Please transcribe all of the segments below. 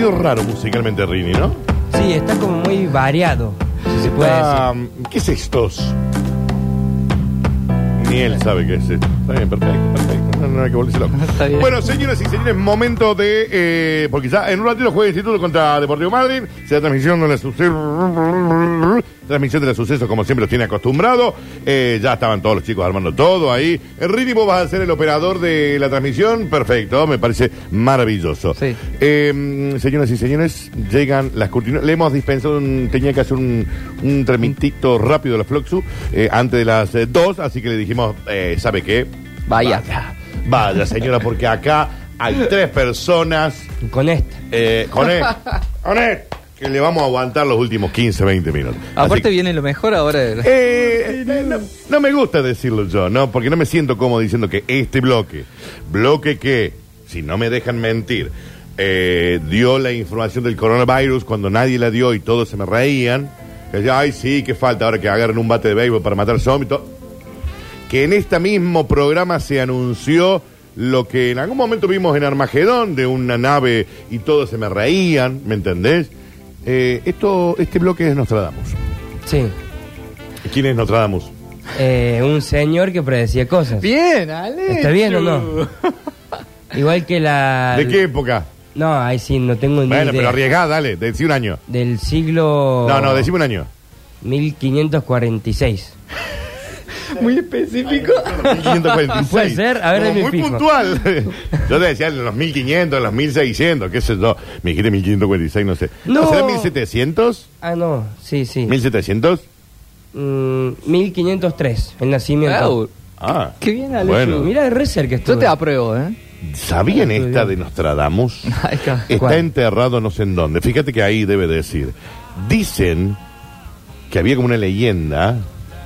contenido raro musicalmente, Rini, ¿no? Sí, está como muy variado, si se puede Está, decir. um, ¿Qué es estos? Ni él sabe qué es esto. Está bien, perfecto, perfecto. No, no hay que volverse loco. Está bien. Bueno, señoras y señores, momento de. eh, porque ya en un ratito juega Instituto contra Deportivo Madrid. Se da transmisión de la suceso. Transmisión de los sucesos, como siempre los tiene acostumbrado. Eh, ya estaban todos los chicos armando todo ahí. Eh, Rini, vos vas a ser el operador de la transmisión. Perfecto, me parece maravilloso. Sí. Eh, señoras y señores, llegan las cortinas. Le hemos dispensado, un- tenía que hacer un, un tramitito rápido a la Floxu eh, antes de las eh, dos, así que le dijimos, eh, ¿sabe qué? Vaya. Vaya, vaya, señora, porque acá hay tres personas Con esta. eh, con él, con él, que le vamos a aguantar los últimos 15, 20 minutos. Aparte que- viene lo mejor ahora. de la- eh, eh, no, no me gusta decirlo yo, ¿no? Porque no me siento cómodo diciendo que este bloque, bloque que, si no me dejan mentir, eh, dio la información del coronavirus cuando nadie la dio y todos se me reían. Que decía, ay, sí, que falta ahora que agarren un bate de béisbol para matar zombies. Y todo". Que en este mismo programa se anunció lo que en algún momento vimos en Armagedón, de una nave y todos se me reían, ¿me entendés? Eh, esto, este bloque es Nostradamus. Sí. ¿Quién es Nostradamus? Eh, un señor que predecía cosas. Bien, Ale. ¿Está bien o no? Igual que la... ¿De qué época? No, ahí sí, no tengo ni Bueno, idea. pero arriesgá, dale, decí un año. Del siglo... No, no, decime un año. 1546. Muy específico. 1546. Puede ser, a ver, Como Muy fijo. puntual. Yo te decía en los 1500, en los 1600, qué sé yo. Me dijiste 1546, no sé. No. ¿Será 1700? Ah, no, sí, sí. ¿1700? Mm, 1503, el nacimiento. Ah. Qué bien, Ale. Bueno. Mira de re cerca estuve. Yo te apruebo, ¿eh? ¿Sabían esta de Nostradamus? Está. Está ¿Cuál? enterrado no sé en dónde. Fíjate que ahí debe decir. Dicen que había como una leyenda.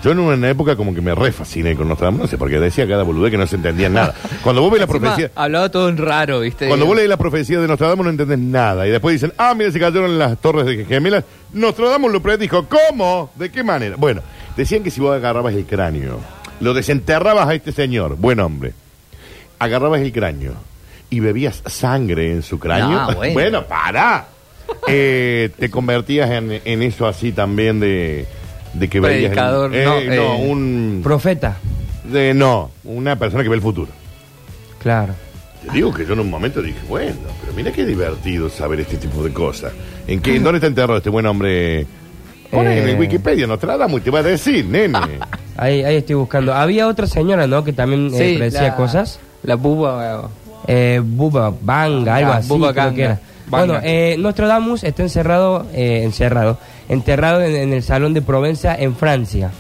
Yo en una época como que me re fasciné con Nostradamus, no sé, porque decía cada boludez que no se entendía nada. Cuando vos ves la Encima, profecía... Hablaba todo en raro, ¿viste? Cuando vos lees la profecía de Nostradamus no entendés nada. Y después dicen, ah, mira, se cayeron las torres de gemelas. Nostradamus lo predijo. ¿Cómo? ¿De qué manera? Bueno, decían que si vos agarrabas el cráneo, lo desenterrabas a este señor, buen hombre, agarrabas el cráneo y bebías sangre en su cráneo. Ah, bueno. para. Eh, te convertías en, en eso así también de, de que veías... Predicador, eh, no, no, eh, un... Profeta, de- no, una persona que ve el futuro. claro. Te digo que yo en un momento dije, bueno, pero mira qué divertido saber este tipo de cosas. ¿En, qué, ¿en dónde está enterrado este buen hombre? Pone en Eh. el Wikipedia, Nostradamus, y te va a decir, nene. Ahí, ahí estoy buscando. Había otra señora, ¿no? Que también eh, predecía la- cosas. La buba. Eh, Buba Banga, algo Ah, así. Buba creo Ganga. que era. Banga. Bueno, eh, Nostradamus está encerrado, eh, encerrado, enterrado en, en el Salón de Provenza en Francia.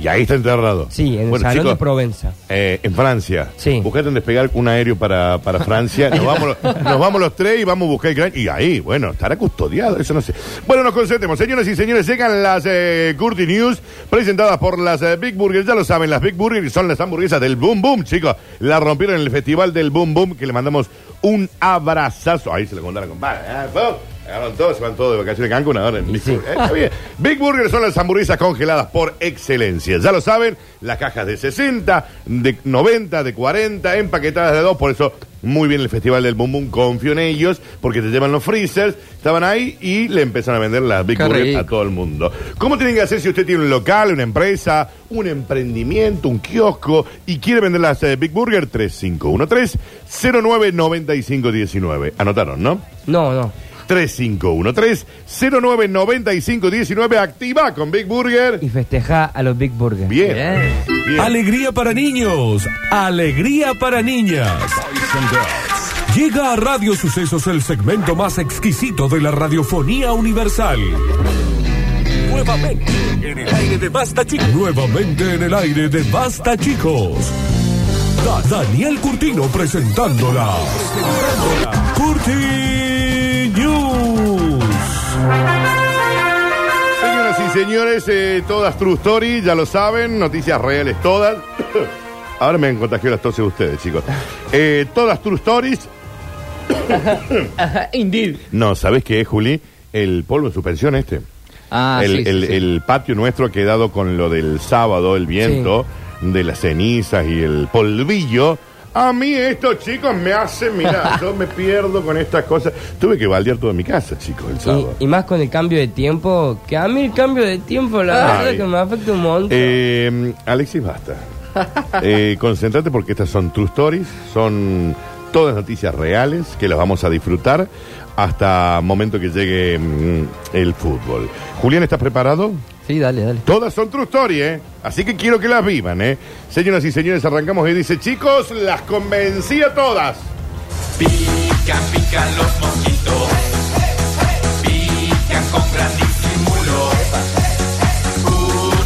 Y ahí está enterrado. Sí, en el Bueno, Salón chicos, de Provenza. eh, en Francia. Sí. Buscate un despegar un aéreo para, para Francia. Nos vamos, nos vamos los tres y vamos a buscar el gran. Y ahí, bueno, estará custodiado, eso no sé. Bueno, nos concentremos. Señoras y señores, llegan las eh, Curti News presentadas por las eh, Big Burgers. Ya lo saben, las Big Burgers son las hamburguesas del Boom Boom, chicos. La rompieron en el festival del Boom Boom, que le mandamos un abrazazo. Ahí se lo contaron, compadre. Agarran todos, se van todos de vacaciones a Cancún ahora en sí. Eh, está bien. Big Burger son las hamburguesas congeladas por excelencia. Ya lo saben, las cajas de 60, de 90, de 40, empaquetadas de dos. Por eso, muy bien el Festival del Boom Boom. Confío en ellos, porque te llevan los freezers. Estaban ahí y le empezaron a vender las Big Qué Burger rico. a todo el mundo. ¿Cómo tienen que hacer si usted tiene un local, una empresa, un emprendimiento, un kiosco y quiere vender las eh, Big Burger? 3513-099519. Anotaron, ¿no? No, no. 3513-099519. Activa con Big Burger. Y festeja a los Big Burger. Bien. Bien. bien. Alegría para niños, alegría para niñas. Llega a Radio Sucesos el segmento más exquisito de la radiofonía universal. Nuevamente en el aire de Basta Chicos. Nuevamente en el aire de Basta Chicos. Da- Daniel Curtino presentándola. presentándola. Curti señores, eh, todas True Story, ya lo saben, noticias reales todas. Ahora me han contagiado las toses de ustedes, chicos. Eh, todas True Stories. Indeed. No, ¿sabes qué es, Juli? El polvo en suspensión este. Ah, el, sí, sí, el- sí. el patio nuestro ha quedado con lo del sábado, el viento, de las cenizas y el polvillo. A mí estos chicos me hacen, mira, yo me pierdo con estas cosas. Tuve que baldear toda mi casa, chicos, el sábado. Y, y más con el cambio de tiempo, que a mí el cambio de tiempo, la Ay. verdad que me afecta un montón. Eh, Alexis, basta. Eh, concéntrate porque estas son true stories, son todas noticias reales que las vamos a disfrutar hasta momento que llegue mm, el fútbol. Julián, ¿estás preparado? Sí, dale, dale. Todas son true story, ¿eh? Así que quiero que las vivan, ¿eh? Señoras y señores, arrancamos y dice, chicos, las convencí a todas. Pican, pican los mosquitos. Pican con gran disimulo.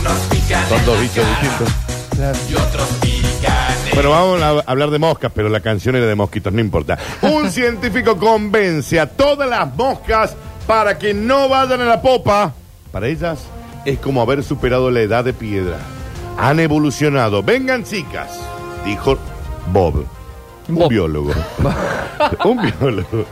Unos pican Son dos bichos distintos. Claro. y otros pican en Bueno, vamos a hablar de moscas, pero la canción era de mosquitos, no importa. Un científico convence a todas las moscas para que no vayan a la popa. Para ellas es como haber superado la edad de piedra. Han evolucionado. Vengan, chicas, dijo Bob, un Bob. biólogo. un biólogo.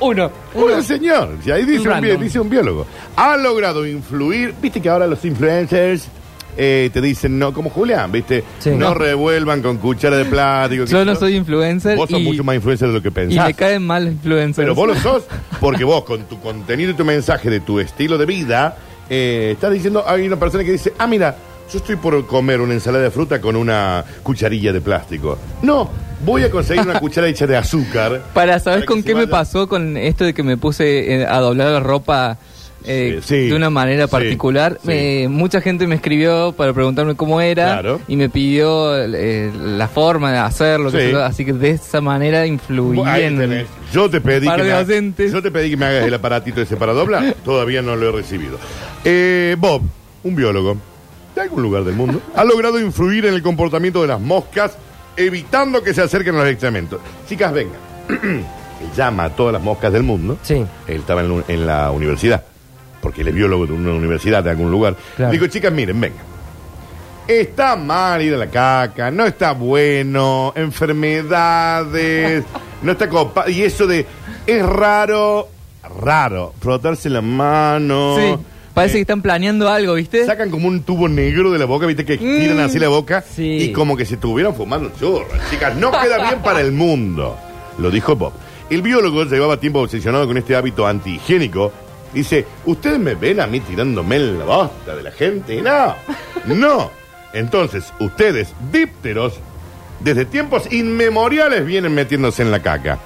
Uno. Un señor, y ahí dice un, dice un biólogo. Ha logrado influir, viste que ahora los influencers eh, te dicen, no, como Julián, viste, Sí. no, No. revuelvan con cuchara de plástico. Yo no soy influencer Vos sos y, mucho más influencer de lo que y pensás. me caen mal influencers. Pero vos lo sos porque vos con tu contenido y tu mensaje de tu estilo de vida eh, estás diciendo, hay una persona que dice, ah, mira, yo estoy por comer una ensalada de fruta con una cucharilla de plástico. No, voy a conseguir una cuchara hecha de azúcar. Para saber con qué me pasó con esto de que me puse eh, a doblar la ropa eh, Sí, de una manera particular. sí. Me- mucha gente me escribió para preguntarme cómo era Claro. y me pidió eh, la forma de hacerlo. yo, así que de esa manera influí Ahí en... tenés. Yo te pedí par que de me, ha- yo te pedí que me hagas el aparatito ese para doblar. Todavía no lo he recibido. Eh, Bob, un biólogo de algún lugar del mundo, ha logrado influir en el comportamiento de las moscas, evitando que se acerquen a los excrementos. Chicas, vengan. Él llama a todas las moscas del mundo. Sí. Él estaba en la universidad, porque él es biólogo de una universidad de algún lugar. Claro. Digo, chicas, miren, vengan. Está mal ir a la caca, no está bueno, enfermedades, no está copa. Y eso de, es raro, raro, frotarse la mano. Sí, parece Eh, que están planeando algo, ¿viste? Sacan como un tubo negro de la boca, viste que tiran así la boca sí. y como que se estuvieran fumando churros. Chicas, no queda bien para el mundo. Lo dijo Bob. El biólogo llevaba tiempo obsesionado con este hábito antihigiénico. Dice, ¿ustedes me ven a mí tirándome en la bosta de la gente? No, no. Entonces, ustedes, dípteros, desde tiempos inmemoriales vienen metiéndose en la caca.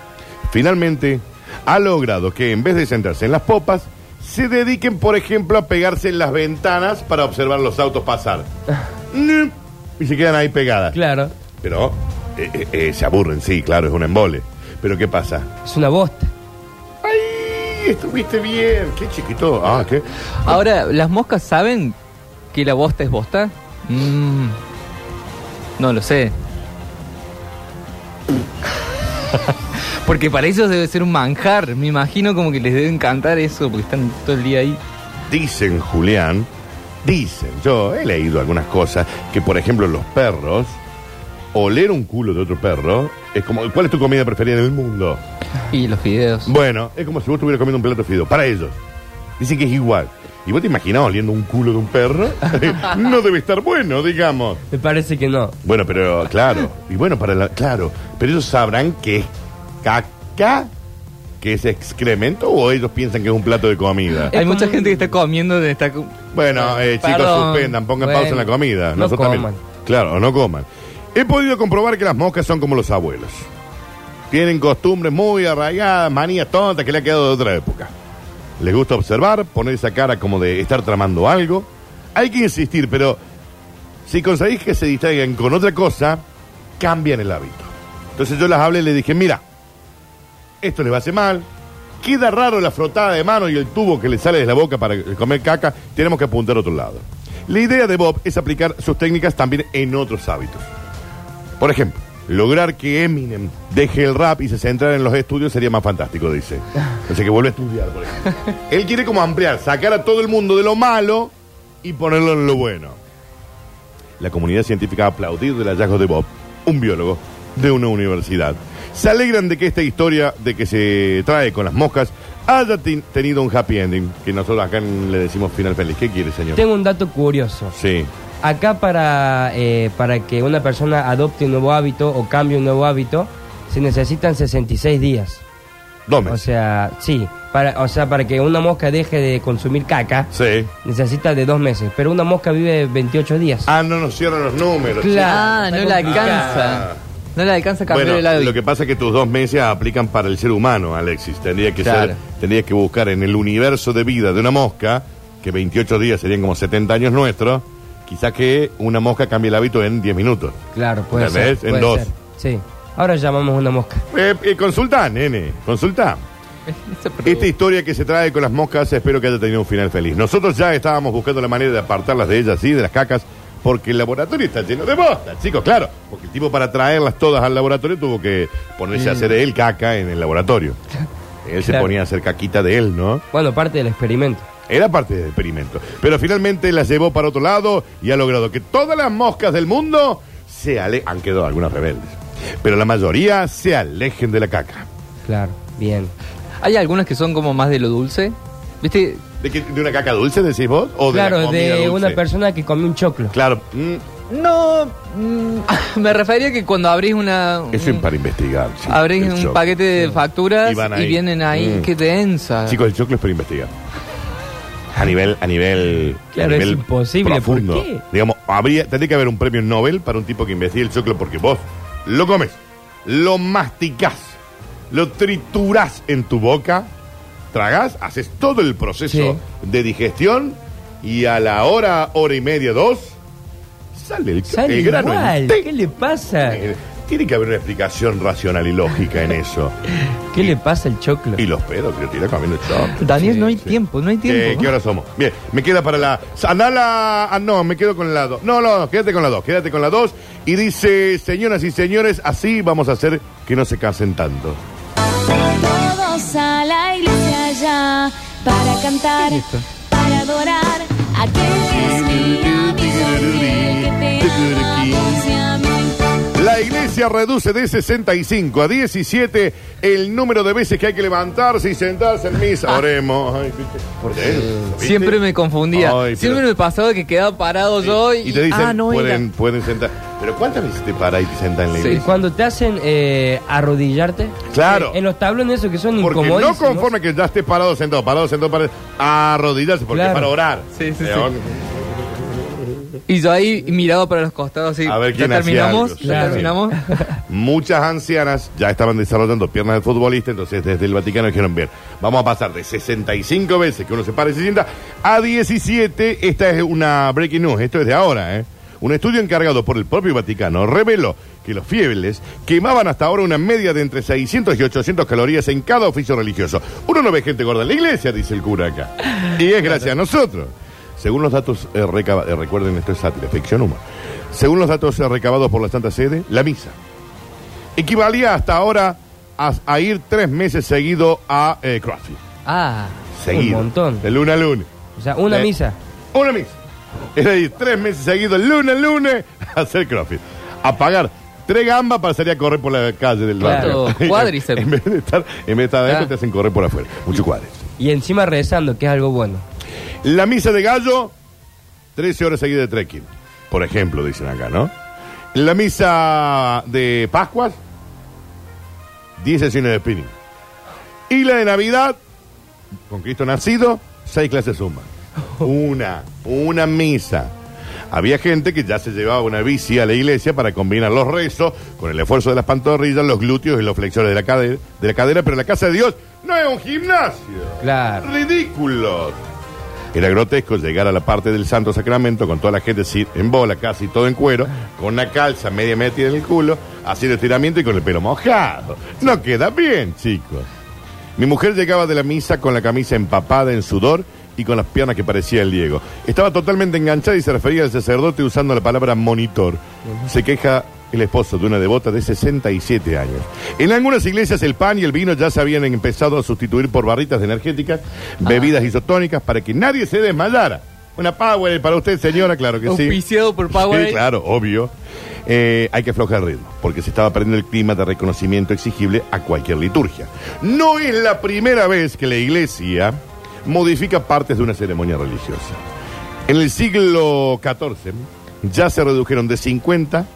Finalmente, ha logrado que en vez de sentarse en las popas, se dediquen, por ejemplo, a pegarse en las ventanas para observar los autos pasar. Y se quedan ahí pegadas. Claro, Pero eh, eh, eh, se aburren, sí, claro, es un embole. Pero ¿qué pasa? es una bosta. Estuviste bien. Qué chiquito. Ah, ¿qué? Ahora, ¿las moscas saben que la bosta es bosta? Mm, no lo sé. Porque para ellos debe ser un manjar. Me imagino como que les debe encantar eso porque están todo el día ahí. Dicen, Julián, dicen, yo he leído algunas cosas, que por ejemplo los perros, oler un culo de otro perro, es como, ¿cuál es tu comida preferida en el mundo? Y los videos. Bueno, es como si vos estuvieras comiendo un plato de fideo, para ellos. Dicen que es igual. ¿Y vos te imaginás oliendo un culo de un perro? no debe estar bueno, digamos. Me parece que no. Bueno, pero claro, y bueno, para la, claro, pero ellos sabrán que es caca, que es excremento, o ellos piensan que es un plato de comida. Hay mucha gente que está comiendo de esta... Bueno, eh, chicos, Perdón. suspendan, pongan Bueno, pausa en la comida. no Nosotros coman. también. Claro, o no coman. He podido comprobar que las moscas son como los abuelos. Tienen costumbres muy arraigadas, manías tontas que le ha quedado de otra época. Les gusta observar, poner esa cara como de estar tramando algo. Hay que insistir, pero si conseguís que se distraigan con otra cosa, cambian el hábito. Entonces yo las hablé y le dije, mira, esto les va a hacer mal. Queda raro la frotada de mano y el tubo que le sale de la boca para comer caca. Tenemos que apuntar a otro lado. La idea de Bob es aplicar sus técnicas también en otros hábitos. Por ejemplo, lograr que Eminem deje el rap y se centrara en los estudios sería más fantástico, dice. Sea, que vuelve a estudiar, por ejemplo. Él quiere como ampliar, sacar a todo el mundo de lo malo y ponerlo en lo bueno. La comunidad científica ha aplaudido el hallazgo de Bob, un biólogo de una universidad. Se alegran de que esta historia de que se trae con las moscas haya ten- tenido un happy ending, que nosotros acá le decimos final feliz. ¿Qué quiere, señor? Tengo un dato curioso. Sí. Acá para, eh, para que una persona adopte un nuevo hábito o cambie un nuevo hábito, se necesitan 66 días. Dos O meses. sea, sí, para, o sea, para que una mosca deje de consumir caca, Sí. necesita de dos meses, pero una mosca vive 28 días. Ah, no nos cierran los números. Ah, está no le complicado. alcanza. No le alcanza a cambiar Bueno, el hábito. lo que pasa es que tus dos meses aplican para el ser humano, Alexis. Tendría que Claro. ser, tendrías que buscar en el universo de vida de una mosca, que 28 días serían como 70 años nuestros, quizás que una mosca cambie el hábito en 10 minutos. Claro, puede ser. En puede dos. ser. Sí. Ahora llamamos una mosca. Eh, eh, consulta, nene, pregunta. Esta historia que se trae con las moscas, espero que haya tenido un final feliz. Nosotros ya estábamos buscando la manera de apartarlas de ellas, sí, de las cacas, porque el laboratorio está lleno de moscas, chicos, claro. Porque el tipo para traerlas todas al laboratorio tuvo que ponerse a hacer él caca en el laboratorio. Él se Claro. ponía a hacer caquita de él, ¿no? Bueno, parte del experimento. Era parte del experimento. Pero finalmente las llevó para otro lado y ha logrado que todas las moscas del mundo se alejen. Han quedado algunas rebeldes. Pero la mayoría se alejen de la caca. Claro, bien. Hay algunas que son como más de lo dulce. ¿Viste? ¿De, qué- de una caca dulce decís vos? ¿O de la claro, de dulce? una persona que come un choclo. Claro. mm, No, mm, me refería que cuando abrís una... eso es para investigar. chicos, Abrís un choclo. paquete de facturas Y vienen ahí, Mm. qué densa. Chicos, el choclo es para investigar. A nivel, a nivel, Claro, a es imposible, ¿por qué? Digamos, habría, tendría que haber un premio Nobel para un tipo que investigue el choclo porque vos lo comes, lo masticás, lo triturás en tu boca, tragás, haces todo el proceso Sí. de digestión y a la hora, hora y media, dos, sale el, Sale el grano igual. ¿Qué le pasa? Eh, Tiene que haber una explicación racional y lógica en eso. ¿Qué le pasa al choclo? Y los pedos que tira comiendo choclo. Daniel, no hay Sí. tiempo, no hay tiempo. Eh, ¿Qué hora somos? Bien, me queda para la. Andala. Ah, no, me quedo con la 2. No, no, quédate con la 2, quédate con la 2. Y dice, señoras y señores, así vamos a hacer que no se casen tanto. Todos a la iglesia ya para cantar, para adorar a aquel que es mi amigo, que te ama. La iglesia reduce de 65 a 17 el número de veces que hay que levantarse y sentarse en misa. Oremos. Ay, ¿viste? Por eso, ¿viste? Siempre me confundía. Ay, pero- Siempre me pasaba que quedaba parado yo y, Y te dicen, ah, no pueden, era. pueden sentar. Pero ¿cuántas veces te paras y te sentas en la Sí. iglesia? Cuando te hacen eh, arrodillarte. Claro. En los tablones esos que son Porque no conforme que ya estés parado, sentado, parado, sentado, parado, arrodillarse, porque Claro. es para orar. Sí, sí, León. Y yo ahí miraba para los costados así. A ver quién ¿Ya hacía terminamos? algo, ¿Ya terminamos? Muchas ancianas ya estaban desarrollando piernas de futbolista, entonces desde el Vaticano dijeron, bien, vamos a pasar de 65 veces que uno se para y se sienta a 17. Esta es una breaking news, esto es de ahora, ¿eh? Un estudio encargado por el propio Vaticano reveló que los fieles quemaban hasta ahora una media de entre 600 y 800 calorías en cada oficio religioso. Uno no ve gente gorda en la iglesia, dice el cura acá. Y es gracias a nosotros. Según los datos, eh, recaba- eh, recuerden, esto es sátira, ficción humor. Según los datos eh, recabados por la Santa Sede, la misa equivalía hasta ahora a, a ir tres meses seguido a CrossFit. Ah, Seguido. Un montón. De lunes a lunes. O sea, una Eh, misa. Una misa. Es decir, tres meses seguidos, lunes a lunes, a hacer CrossFit. A pagar tres gambas para salir a correr por la calle del Claro. barrio. Cuádriceps. en vez de estar, en vez de estar adentro, Ah. te hacen correr por afuera. Mucho cuádriceps. Y encima rezando, que es algo bueno. La misa de gallo, 13 horas seguidas de trekking. Por ejemplo, dicen acá, ¿no? La misa de Pascuas, 10 sesiones de spinning. Y la de Navidad, con Cristo nacido, 6 clases zumba. Una, una misa. Había gente que ya se llevaba una bici a la iglesia para combinar los rezos con el esfuerzo de las pantorrillas, los glúteos y los flexores de la cadera, de la cadera pero la casa de Dios no es un gimnasio Claro. ridículos. Era grotesco llegar a la parte del Santo Sacramento con toda la gente en bola, casi todo en cuero, con una calza media metida en el culo, haciendo estiramiento y con el pelo mojado. No queda bien, chicos. Mi mujer llegaba de la misa con la camisa empapada en sudor y con las piernas que parecía el Diego. Estaba totalmente enganchada y se refería al sacerdote usando la palabra monitor. Se queja el esposo de una devota de 67 años. En algunas iglesias el pan y el vino ya se habían empezado a sustituir por barritas energéticas, bebidas isotónicas para que nadie se desmayara. Una power para usted, señora, claro que sí. auspiciado por Power. Sí, claro, obvio. Eh, hay que aflojar el ritmo, porque se estaba perdiendo el clima de reconocimiento exigible a cualquier liturgia. No es la primera vez que la iglesia modifica partes de una ceremonia religiosa. En el siglo XIV, ya se redujeron de 50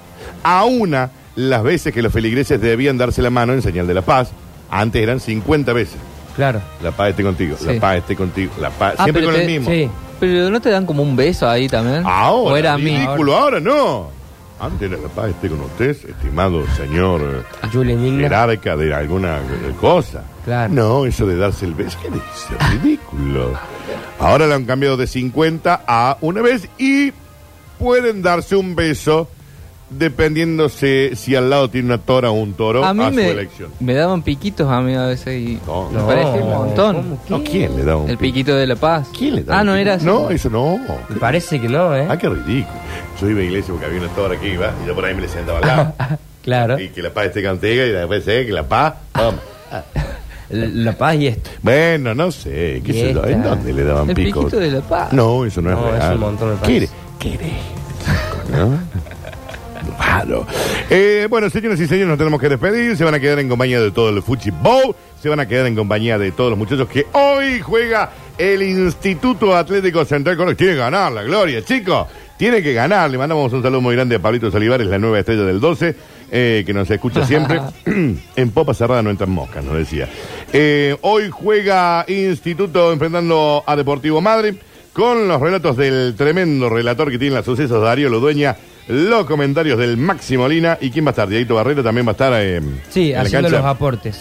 a una las veces que los feligreses debían darse la mano en señal de la paz. Antes eran 50 veces. Claro. La paz esté contigo, la paz esté contigo, la paz. Ah, siempre pero con el te- mismo. Sí. Pero no te dan como un beso ahí también. Ahora, O era a mí. ridículo, ahora no. Antes era la paz esté con usted, estimado señor eh, Igna. jerarca de alguna eh, cosa. Claro. No, eso de darse el beso, ¿qué dice? Ridículo. Ahora lo han cambiado de 50 a una vez y pueden darse un beso dependiendo si, si al lado tiene una tora o un toro a, A mí su me, elección. me daban piquitos a mí a veces y No, me no. parece un montón. ¿quién le da un El pico? piquito de la paz. ¿Quién le da Ah, un no pico? era así. No, eso no. Me parece que no, ¿eh? Ah, qué ridículo. Yo iba a iglesia porque había una tora que iba y yo por ahí me le sentaba al lado. Claro. Y que la paz esté contigo y después sé que la paz. toma. La, paz y esto. Bueno, no sé, qué Y sé yo. ¿En esta. dónde le daban El piquito de la paz. No, eso no, No, es es real. un montón, me ¿Qué parece. eres? ¿Qué eres? ¿No? Claro. Eh, bueno, señoras y señores, nos tenemos que despedir. Se van a quedar en compañía de todo el fútbol. Se van a quedar en compañía de todos los muchachos que hoy juega el Instituto Atlético Central Córdoba. Tiene que ganar la gloria, chicos. Tiene que ganar. Le mandamos un saludo muy grande a Pablito Olivares, la nueva estrella del 12, eh, que nos escucha siempre. en popa cerrada no entran moscas, nos decía. Eh, hoy juega Instituto enfrentando a Deportivo Madrid con los relatos del tremendo relator que tiene los sucesos, Darío Lodueña, los comentarios del Máximo Lina y quién va a estar, Dieguito Barrero también va a estar eh, Sí, en la haciendo cancha. los aportes.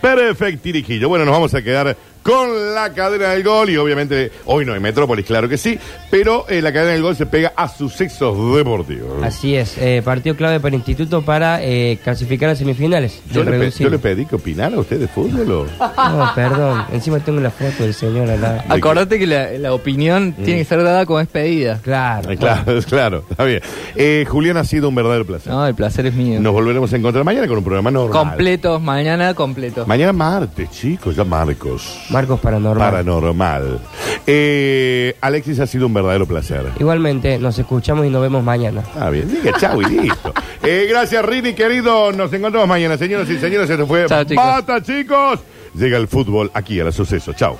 Perfecto, Tirijillo. Bueno, nos vamos a quedar con la cadena del gol y obviamente hoy no hay Metrópolis, claro que sí, pero eh, la cadena del gol se pega a sucesos deportivos. Así es. eh, partido clave para el Instituto para eh, clasificar a semifinales. Yo le, pe- reducido. yo le pedí que opinara a usted de fútbol. o- No, perdón. Encima tengo la foto del señor al lado. Acordate que la, la opinión Mm. tiene que ser dada como despedida. Claro. Eh, Claro, claro, está bien. Eh, Julián ha sido un verdadero placer. No, el placer es mío. Nos volveremos a encontrar mañana con un programa normal. Completos, mañana completo. Mañana martes, chicos, ya Marcos. Marcos Paranormal. Paranormal. Eh, Alexis ha sido un verdadero placer. Igualmente, nos escuchamos y nos vemos mañana. Ah, bien, diga chau y listo. Eh, gracias, Rini, querido. Nos encontramos mañana, señoras y señores. Esto fue Chao, chicos. Bata, chicos. Llega el fútbol aquí a la suceso. Chau.